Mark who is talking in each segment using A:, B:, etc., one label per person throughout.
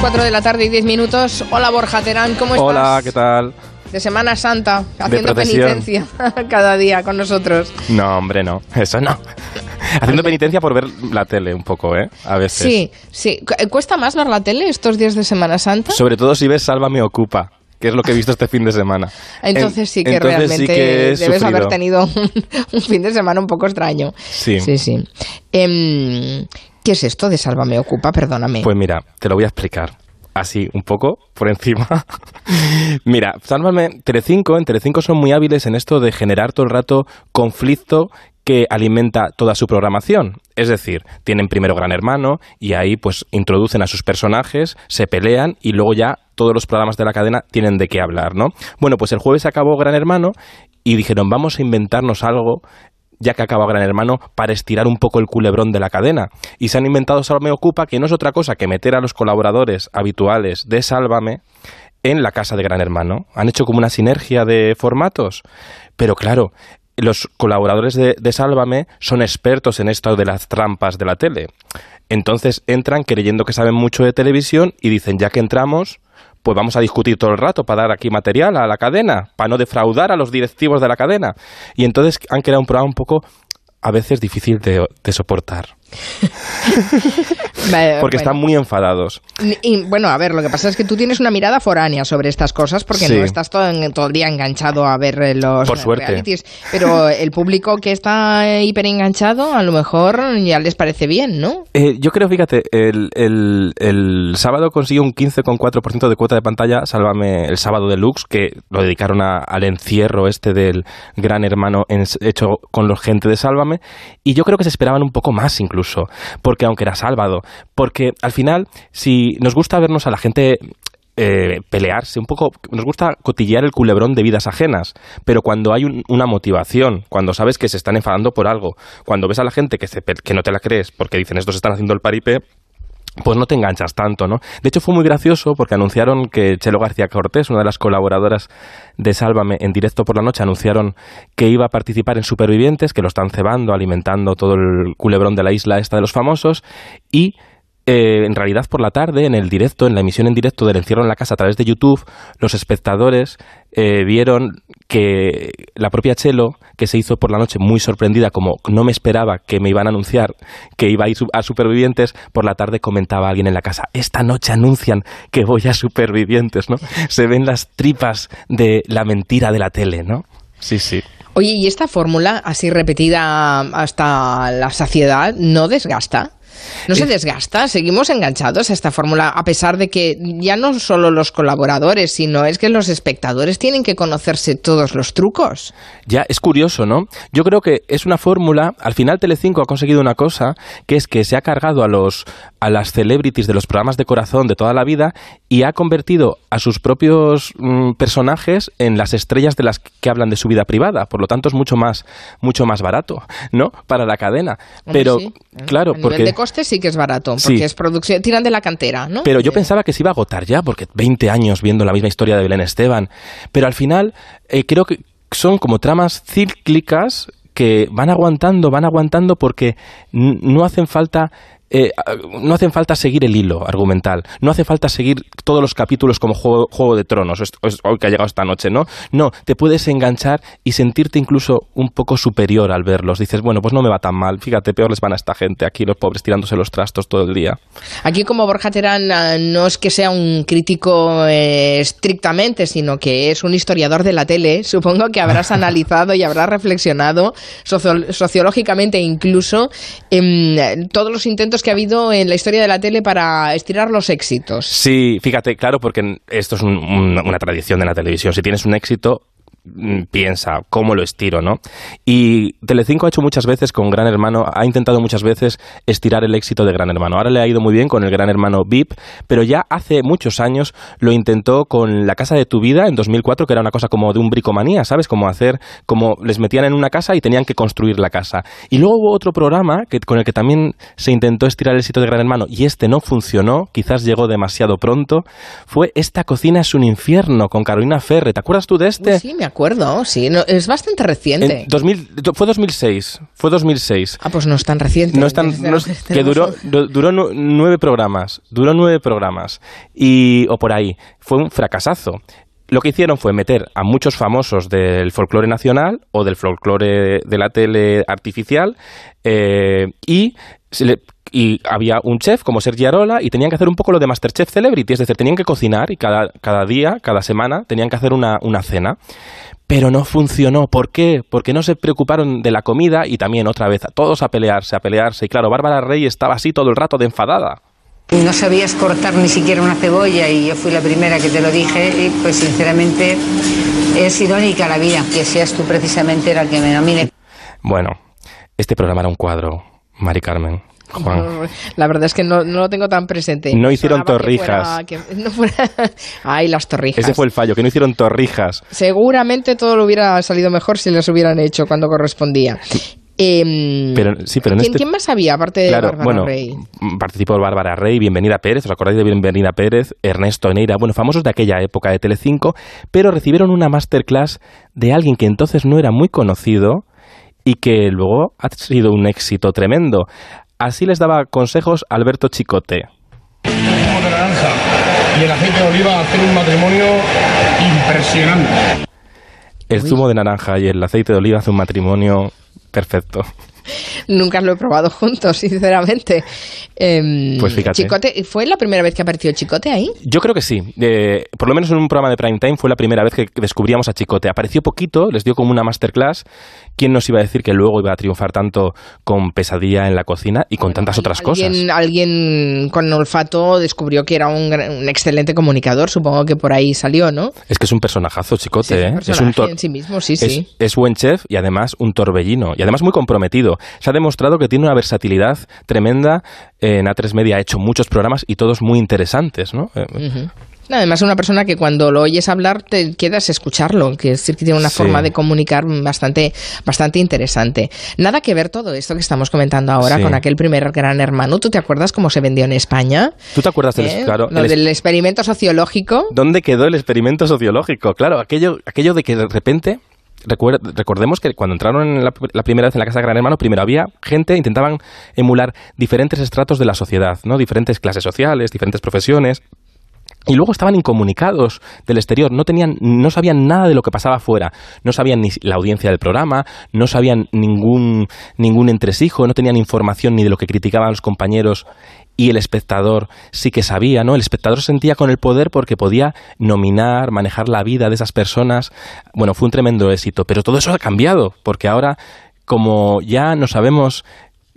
A: 4 de la tarde y 10 minutos. Hola Borja Terán, ¿cómo estás?
B: Hola, ¿qué tal?
A: De Semana Santa, haciendo penitencia cada día con nosotros.
B: No, hombre, no. Eso no. Haciendo penitencia por ver la tele un poco, ¿eh? A veces.
A: Sí, sí. Cu- ¿Cuesta más ver la tele estos días de Semana Santa?
B: Sobre todo si ves Sálvame Ocupa, que es lo que he visto este fin de semana.
A: Entonces
B: En-
A: sí que
B: entonces
A: realmente
B: sí que he
A: debes haber tenido un, un fin de semana un poco extraño.
B: Sí.
A: Sí, sí. Em, ¿Qué es esto de Sálvame Ocupa? Perdóname.
B: Pues mira, te lo voy a explicar. Así, un poco por encima. mira, Sálvame, Telecinco, en Telecinco son muy hábiles en esto de generar todo el rato conflicto que alimenta toda su programación. Es decir, tienen primero Gran Hermano y ahí pues introducen a sus personajes, se pelean y luego ya todos los programas de la cadena tienen de qué hablar, ¿no? Bueno, pues el jueves acabó Gran Hermano y dijeron, vamos a inventarnos algo ya que acaba Gran Hermano, para estirar un poco el culebrón de la cadena. Y se han inventado Sálvame Ocupa, que no es otra cosa que meter a los colaboradores habituales de Sálvame en la casa de Gran Hermano. Han hecho como una sinergia de formatos. Pero claro, los colaboradores de, de Sálvame son expertos en esto de las trampas de la tele. Entonces entran creyendo que saben mucho de televisión y dicen, ya que entramos, pues vamos a discutir todo el rato para dar aquí material a la cadena, para no defraudar a los directivos de la cadena. Y entonces han creado un programa un poco, a veces, difícil de, de soportar, porque están muy enfadados.
A: Y, bueno, a ver, lo que pasa es que tú tienes una mirada foránea sobre estas cosas porque
B: Sí.
A: no estás todo, en- todo el día enganchado a ver eh, los
B: Por suerte.
A: realities. Pero el público que está hiper enganchado, a lo mejor ya les parece bien, ¿no?
B: Eh, yo creo, fíjate, el, el, el sábado consiguió un 15,4% de cuota de pantalla, Sálvame el sábado deluxe, que lo dedicaron a- al encierro este del gran hermano en- hecho con los gente de Sálvame, y yo creo que se esperaban un poco más incluso, porque aunque era sábado, porque al final, si nos gusta vernos a la gente eh, pelearse, un poco, nos gusta cotillear el culebrón de vidas ajenas, pero cuando hay un- una motivación, cuando sabes que se están enfadando por algo, cuando ves a la gente que, se que no te la crees porque dicen estos están haciendo el paripé, pues no te enganchas tanto, ¿no? De hecho fue muy gracioso porque anunciaron que Chelo García Cortés, una de las colaboradoras de Sálvame en directo por la noche, anunciaron que iba a participar en Supervivientes, que lo están cebando, alimentando todo el culebrón de la isla esta de los famosos, y eh, en realidad por la tarde, en el directo, en la emisión en directo del encierro en la casa a través de YouTube, los espectadores eh, vieron que la propia Chelo, que se hizo por la noche muy sorprendida, como no me esperaba que me iban a anunciar que iba a ir a Supervivientes, por la tarde comentaba a alguien en la casa, esta noche anuncian que voy a Supervivientes, ¿no? Se ven las tripas de la mentira de la tele, ¿no? Sí, sí.
A: Oye, ¿y esta fórmula, así repetida hasta la saciedad, no desgasta? ¿No se
B: Eh,
A: desgasta? ¿Seguimos enganchados a esta fórmula a pesar de que ya no solo los colaboradores, sino es que los espectadores tienen que conocerse todos los trucos?
B: Ya, es curioso, ¿no? Yo creo que es una fórmula. Al final Telecinco ha conseguido una cosa, que es que se ha cargado a los a las celebrities de los programas de corazón de toda la vida y ha convertido a sus propios mm, personajes en las estrellas de las que hablan de su vida privada. Por lo tanto, es mucho más mucho más barato, ¿no? Para la cadena. Pero
A: sí.
B: claro,
A: a nivel
B: porque
A: de costes sí que es barato,
B: Sí.
A: porque es producción, tiran de la cantera, ¿no?
B: pero yo pensaba que se iba a agotar ya, porque 20 años viendo la misma historia de Belén Esteban. Pero al final, eh, creo que son como tramas cíclicas que van aguantando, van aguantando porque no hacen falta. Eh, a- no hacen falta seguir el hilo argumental, no hace falta seguir todos los capítulos como Juego, Juego de Tronos, es- es hoy que ha llegado esta noche, ¿no? No, te puedes enganchar y sentirte incluso un poco superior al verlos. Dices, bueno, pues no me va tan mal, fíjate, peor les van a esta gente, aquí los pobres tirándose los trastos todo el día.
A: Aquí como Borja Terán ah, no es que sea un crítico eh, estrictamente, sino que es un historiador de la tele, supongo que habrás analizado y habrás reflexionado socio- sociológicamente incluso en todos los intentos que ha habido en la historia de la tele para estirar los éxitos.
B: Sí, fíjate, claro, porque esto es un- un- una tradición de la televisión. Si tienes un éxito, piensa cómo lo estiro, ¿no? Y Telecinco ha hecho muchas veces con Gran Hermano, ha intentado muchas veces estirar el éxito de Gran Hermano. Ahora le ha ido muy bien con el Gran Hermano VIP, pero ya hace muchos años lo intentó con La Casa de tu Vida en 2004, que era una cosa como de un bricomanía, ¿sabes? Como hacer, como les metían en una casa y tenían que construir la casa. Y luego hubo otro programa que, con el que también se intentó estirar el éxito de Gran Hermano y este no funcionó, quizás llegó demasiado pronto, fue Esta cocina es un infierno con Carolina Ferre. ¿Te acuerdas tú de este?
A: Sí, me acuerdo, sí. es bastante reciente.
B: 2000, fue 2006. Fue 2006.
A: Ah, pues no es tan reciente.
B: No es tan. que duró, duró nueve programas. Duró nueve programas. Y, o por ahí. Fue un fracasazo lo que hicieron fue meter a muchos famosos del folclore nacional o del folclore de la tele artificial eh, y y había un chef como Sergi Arola y tenían que hacer un poco lo de Masterchef Celebrity, es decir, tenían que cocinar y cada, cada día, cada semana, tenían que hacer una, una cena. Pero no funcionó. ¿Por qué? Porque no se preocuparon de la comida y también otra vez todos a pelearse, a pelearse. Y claro, Bárbara Rey estaba así todo el rato de enfadada.
C: No sabías cortar ni siquiera una cebolla y yo fui la primera que te lo dije y pues sinceramente es irónica la vida que seas tú precisamente la que me nomine.
B: Bueno, este programa era un cuadro, Mari Carmen.
A: La verdad es que no, lo tengo tan presente.
B: No hicieron torrijas.
A: Ay, las torrijas.
B: Ese fue el fallo, que no hicieron torrijas.
A: Seguramente todo lo hubiera salido mejor si las hubieran hecho cuando correspondía.
B: Em, pero, sí, pero
A: este ¿Quién, más había aparte de Bárbara
B: bueno,
A: Rey?
B: Participó Bárbara Rey, Bienvenida Pérez, ¿os acordáis de Bienvenida Pérez? Ernesto Neira, bueno, famosos de aquella época de Telecinco, pero recibieron una masterclass de alguien que entonces no era muy conocido y que luego ha sido un éxito tremendo. Así les daba consejos Alberto Chicote.
D: de naranja y el aceite de oliva hacen un matrimonio impresionante.
B: El zumo de naranja y el aceite de oliva hacen un matrimonio perfecto.
A: Nunca lo he probado juntos, sinceramente.
B: Em, pues fíjate.
A: Chicote, ¿Fue la primera vez que apareció Chicote ahí?
B: Yo creo que sí. por lo menos en un programa de prime time fue la primera vez que descubríamos a Chicote. Apareció poquito, les dio como una masterclass. ¿Quién nos iba a decir que luego iba a triunfar tanto con Pesadilla en la cocina y con tantas otras cosas?
A: Alguien con olfato descubrió que era un, excelente comunicador, supongo que por ahí salió, ¿no?
B: Es que es un personajazo, Chicote. ¿eh?
A: es un en sí mismo, sí, sí.
B: Es buen chef y además un torbellino. Y además muy comprometido. Se ha demostrado que tiene una versatilidad tremenda. En A3 Media ha hecho muchos programas y todos muy interesantes, ¿no?
A: Uh Además, es una persona que cuando lo oyes hablar te quedas a escucharlo, que es decir, que tiene una forma de comunicar bastante, bastante interesante. Nada que ver todo esto que estamos comentando ahora con aquel primer gran hermano. ¿Tú te acuerdas cómo se vendió en España?
B: ¿Tú te acuerdas del,
A: ¿Eh?
B: claro,
A: Lo del experimento sociológico?
B: ¿Dónde quedó el experimento sociológico? Claro, aquello, aquello de que de repente recordemos que cuando entraron la, primera vez en la casa de Gran Hermano, primero había gente, intentaban emular diferentes estratos de la sociedad, ¿no? Diferentes clases sociales, diferentes profesiones. Y luego estaban incomunicados del exterior, no tenían, no sabían nada de lo que pasaba afuera, no sabían ni la audiencia del programa, no sabían ningún, ningún entresijo, no tenían información ni de lo que criticaban los compañeros y el espectador sí que sabía, ¿no? El espectador se sentía con el poder porque podía nominar, manejar la vida de esas personas. Bueno, fue un tremendo éxito, pero todo eso ha cambiado, porque ahora, como ya no sabemos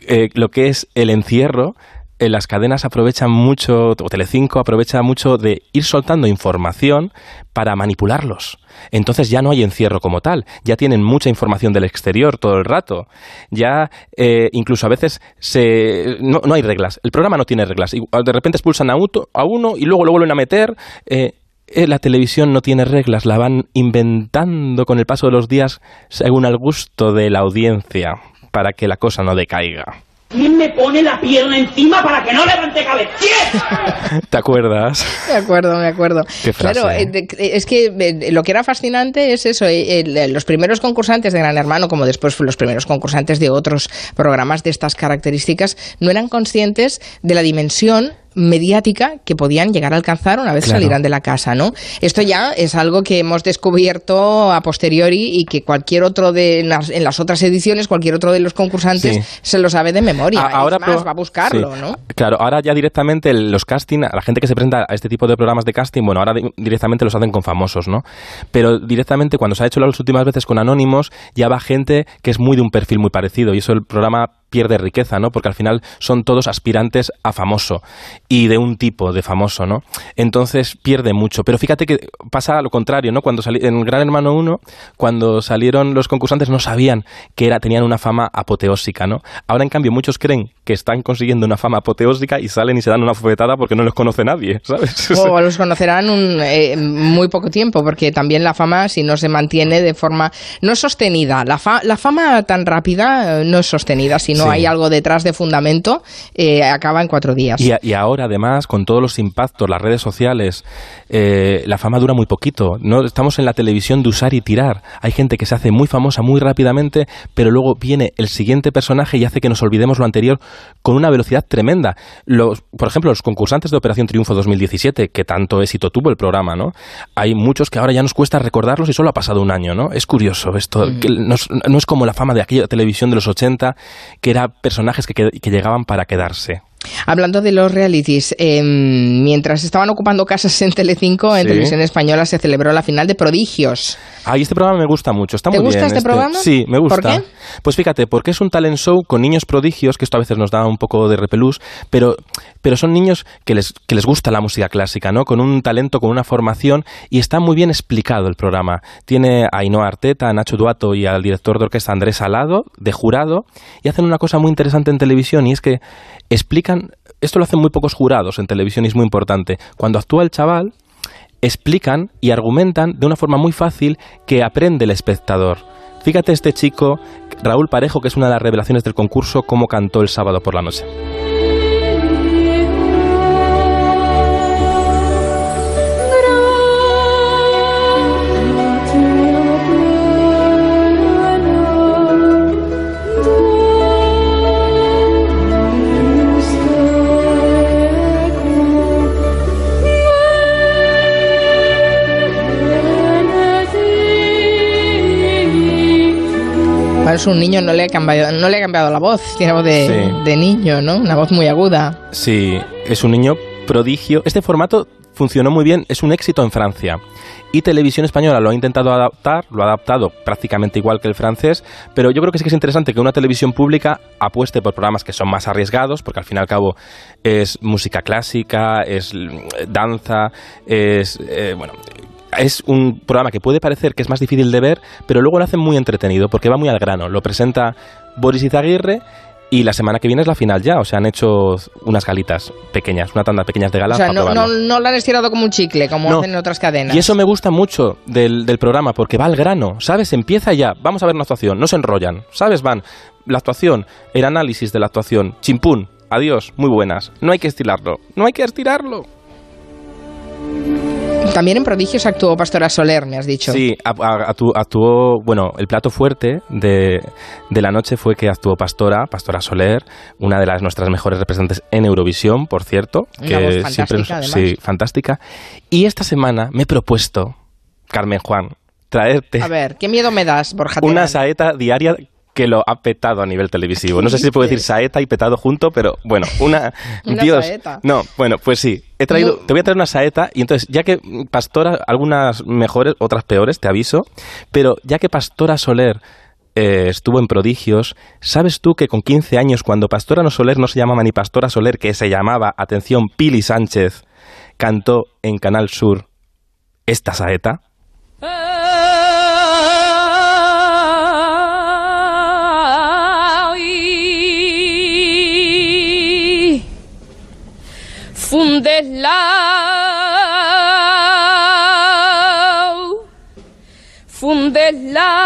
B: eh, lo que es el encierro, eh, las cadenas aprovechan mucho, o Telecinco aprovecha mucho de ir soltando información para manipularlos. Entonces ya no hay encierro como tal, ya tienen mucha información del exterior todo el rato, ya eh, incluso a veces se, no, hay reglas, el programa no tiene reglas, de repente expulsan a, a uno y luego lo vuelven a meter. Eh, la televisión no tiene reglas, la van inventando con el paso de los días según el gusto de la audiencia para que la cosa no decaiga.
E: ¿Quién me pone la pierna encima para que no levante cabeza?
B: ¿Te acuerdas?
A: Me acuerdo, me acuerdo.
B: claro,
A: eh, es que eh, lo que era fascinante es eso, eh, los primeros concursantes de Gran Hermano, como después los primeros concursantes de otros programas de estas características, no eran conscientes de la dimensión mediática que podían llegar a alcanzar una vez salieran de la casa, ¿no? Esto ya es algo que hemos descubierto a posteriori y que cualquier otro de en las, otras ediciones, cualquier otro de los concursantes se lo sabe de memoria. ahora va a buscarlo, ¿no?
B: Claro, ahora ya directamente los casting, la gente que se presenta a este tipo de programas de casting, bueno, ahora directamente los hacen con famosos, ¿no? Pero directamente cuando se ha hecho las últimas veces con anónimos, ya va gente que es muy de un perfil muy parecido y eso el programa pierde riqueza, ¿no? Porque al final son todos aspirantes a famoso y de un tipo de famoso, ¿no? Entonces pierde mucho. Pero fíjate que pasa lo contrario, ¿no? Cuando salí, en Gran Hermano 1, cuando salieron los concursantes no sabían que era, tenían una fama apoteósica, ¿no? Ahora en cambio muchos creen que están consiguiendo una fama apoteósica y salen y se dan una fofetada porque no los conoce nadie, ¿sabes?
A: O los conocerán un, eh, muy poco tiempo, porque también la fama, si no se mantiene de forma no sostenida, la, la fama tan rápida eh, no es sostenida, sino no
B: Sí.
A: hay algo detrás de fundamento, eh, acaba en cuatro días.
B: Y, a- y ahora, además, con todos los impactos, las redes sociales, eh, la fama dura muy poquito. No estamos en la televisión de usar y tirar. Hay gente que se hace muy famosa muy rápidamente, pero luego viene el siguiente personaje y hace que nos olvidemos lo anterior con una velocidad tremenda. Los, por ejemplo, los concursantes de Operación Triunfo 2017, que tanto éxito tuvo el programa, ¿no? Hay muchos que ahora ya nos cuesta recordarlos y solo ha pasado un año, ¿no? Es curioso esto. que es- no es como la fama de aquella televisión de los 80, que era personajes que, que- que llegaban para quedarse.
A: Hablando de los realities, eh, mientras estaban ocupando casas en Telecinco, en
B: Sí.
A: televisión española se celebró la final de Prodigios.
B: Ay, este programa me gusta mucho. Está
A: ¿Te
B: muy
A: gusta
B: bien.
A: este programa?
B: Sí, me gusta.
A: ¿Por qué?
B: Pues fíjate, porque es un talent show con niños prodigios, que esto a veces nos da un poco de repelús, pero, pero son niños que les, que les gusta la música clásica, ¿no? Con un talento, con una formación, y está muy bien explicado el programa. Tiene a Ainhoa Arteta, a Nacho Duato y al director de orquesta Andrés Alado, de jurado, y hacen una cosa muy interesante en televisión, y es que explican, esto lo hacen muy pocos jurados en televisión y es muy importante. Cuando actúa el chaval, explican y argumentan de una forma muy fácil que aprende el espectador. Fíjate este chico, Raúl Parejo, que es una de las revelaciones del concurso, cómo cantó el sábado por la noche.
A: Es un niño, no le, ha cambiado, no le ha cambiado la voz, tiene voz de,
B: Sí.
A: de niño, ¿no? Una voz muy aguda.
B: Sí, es un niño prodigio. Este formato funcionó muy bien, es un éxito en Francia. Y Televisión Española lo ha intentado adaptar, lo ha adaptado prácticamente igual que el francés, pero yo creo que sí que es interesante que una televisión pública apueste por programas que son más arriesgados, porque al fin y al cabo es música clásica, es mm, danza, es, eh, bueno, es un programa que puede parecer que es más difícil de ver, pero luego lo hacen muy entretenido porque va muy al grano. Lo presenta Boris Izaguirre y la semana que viene es la final ya. O sea, han hecho unas galitas pequeñas, una tanda pequeñas de galas
A: o sea, no, no, lo han estirado como un chicle, como
B: No.
A: hacen en otras cadenas.
B: Y eso me gusta mucho del, del programa, porque va al grano, ¿sabes? Empieza ya, vamos a ver una actuación, no se enrollan, ¿sabes? Van, la actuación, el análisis de la actuación, chimpún, adiós, muy buenas. No hay que estirarlo, no hay que estirarlo.
A: También en Prodigios actuó Pastora Soler, me has dicho.
B: Sí, actuó, bueno, el plato fuerte de, de la noche fue que actuó Pastora, Pastora Soler, una de las nuestras mejores representantes en Eurovisión, por cierto.
A: Una
B: que
A: voz
B: siempre
A: fantástica,
B: nos-
A: además.
B: Sí, fantástica. Y esta semana me he propuesto, Carmen Juan, traerte
A: A ver, ¿qué miedo me das, Borja
B: una saeta diaria que lo ha petado a nivel televisivo. No sé si se puede decir saeta y petado junto, pero bueno, una...
A: Una
B: Dios.
A: saeta.
B: No, bueno, pues sí. He traído,
A: No.
B: te voy a traer una saeta y entonces, ya que Pastora, algunas mejores, otras peores, te aviso, pero ya que Pastora Soler eh, estuvo en prodigios, ¿sabes tú que con 15 años, cuando Pastora no Soler no se llamaba ni Pastora Soler, que se llamaba, atención, Pili Sánchez, cantó en Canal Sur esta saeta?
F: The love.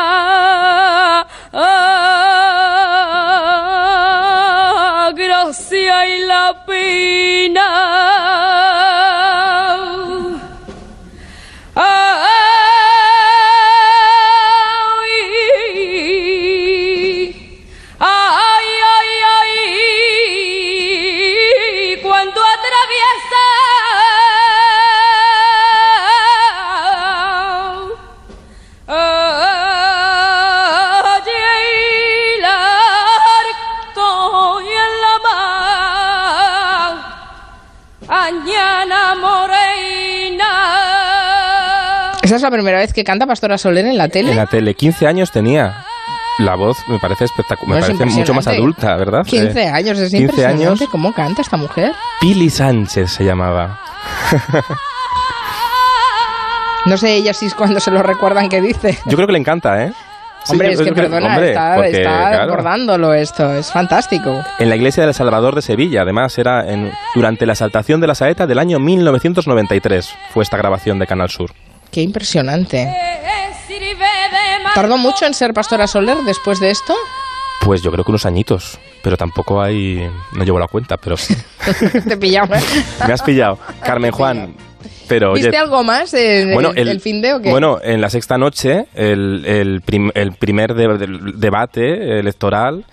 F: La
A: primera vez que canta Pastora Soler en la tele.
B: En la tele, 15 años tenía. La voz me parece espectacular,
A: No, es
B: me parece mucho más adulta, ¿verdad?
A: 15
B: Eh,
A: años, es
B: 15
A: impresionante
B: años.
A: cómo canta esta mujer.
B: Pili Sánchez se llamaba.
A: No sé ella si es cuando se lo recuerdan que dice.
B: Yo creo que le encanta, ¿eh? Sí,
A: hombre, es que perdona,
B: hombre,
A: está,
B: porque,
A: está
B: claro,
A: recordándolo esto, es fantástico.
B: En la iglesia del Salvador de Sevilla, además, era en, durante la exaltación de la saeta del año 1993. Fue esta grabación de Canal Sur.
A: Qué impresionante.
F: Sirve de
A: ¿Tardó mucho en ser Pastora Soler después de esto?
B: Pues yo creo que unos añitos, pero tampoco hay... No llevo la cuenta, pero sí.
A: Te pillamos.
B: Me has pillado. Carmen Juan, pero oye...
A: ¿Viste algo más en
B: Bueno,
A: el, el fin de o qué?
B: Bueno, en la sexta noche, el, el prim- el primer de- debate electoral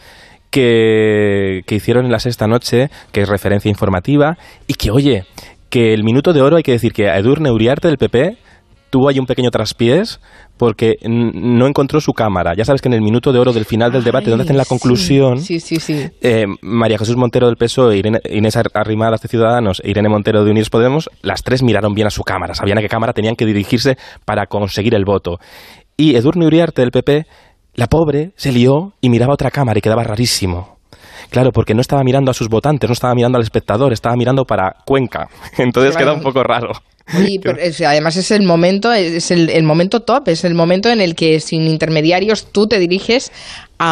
B: que, que hicieron en la sexta noche, que es referencia informativa, y que, oye, que el minuto de oro hay que decir que a Edurne Uriarte del PP tuvo ahí un pequeño traspiés porque no encontró su cámara. Ya sabes que en el minuto de oro del final del debate, donde hacen la conclusión,
A: Sí, sí, sí.
B: eh, María Jesús Montero del PSOE, Irene- Inés Ar- Arrimadas de Ciudadanos e Irene Montero de Unidos Podemos, las tres miraron bien a su cámara, sabían a qué cámara tenían que dirigirse para conseguir el voto. Y Edurne Uriarte del PP, la pobre, se lió y miraba a otra cámara y quedaba rarísimo. Claro, porque no estaba mirando a sus votantes, no estaba mirando al espectador, estaba mirando para Cuenca. Entonces
A: Claro.
B: queda un poco raro.
A: Y además es el momento, es el, el momento top, es el momento en el que sin intermediarios tú te diriges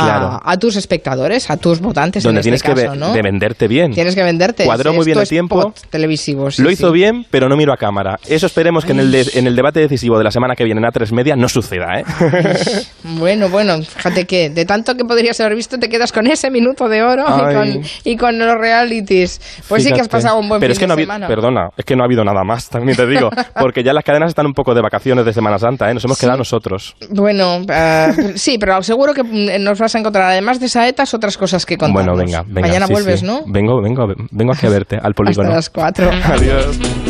A: a,
B: Claro.
A: a tus espectadores, a tus votantes
B: Donde
A: en
B: tienes
A: este
B: que
A: caso, ¿no?
B: de venderte bien.
A: Tienes que venderte.
B: Cuadró muy bien el tiempo.
A: televisivo. sí,
B: Lo hizo
A: sí.
B: bien, pero no miro a cámara. Eso esperemos que en el, de- en el debate decisivo de la semana que viene en A3 Media no suceda, ¿eh?
A: Bueno, bueno, fíjate que de tanto que podrías haber visto te quedas con ese minuto de oro y con, y con los realities. Pues sí que has pasado un buen
B: Pero
A: fin
B: es que
A: de
B: no
A: semana.
B: perdona, es que no ha habido nada más, también te digo, porque ya las cadenas están un poco de vacaciones de Semana Santa, ¿eh? Nos hemos quedado nosotros.
A: Bueno, eh, sí, pero seguro que nos vas a encontrar, además de saetas, otras cosas que contarnos.
B: Bueno, venga, venga.
A: Mañana
B: sí,
A: vuelves,
B: sí.
A: ¿no?
B: Vengo, vengo, vengo aquí a verte al polígono.
A: Hasta las cuatro.
B: Adiós.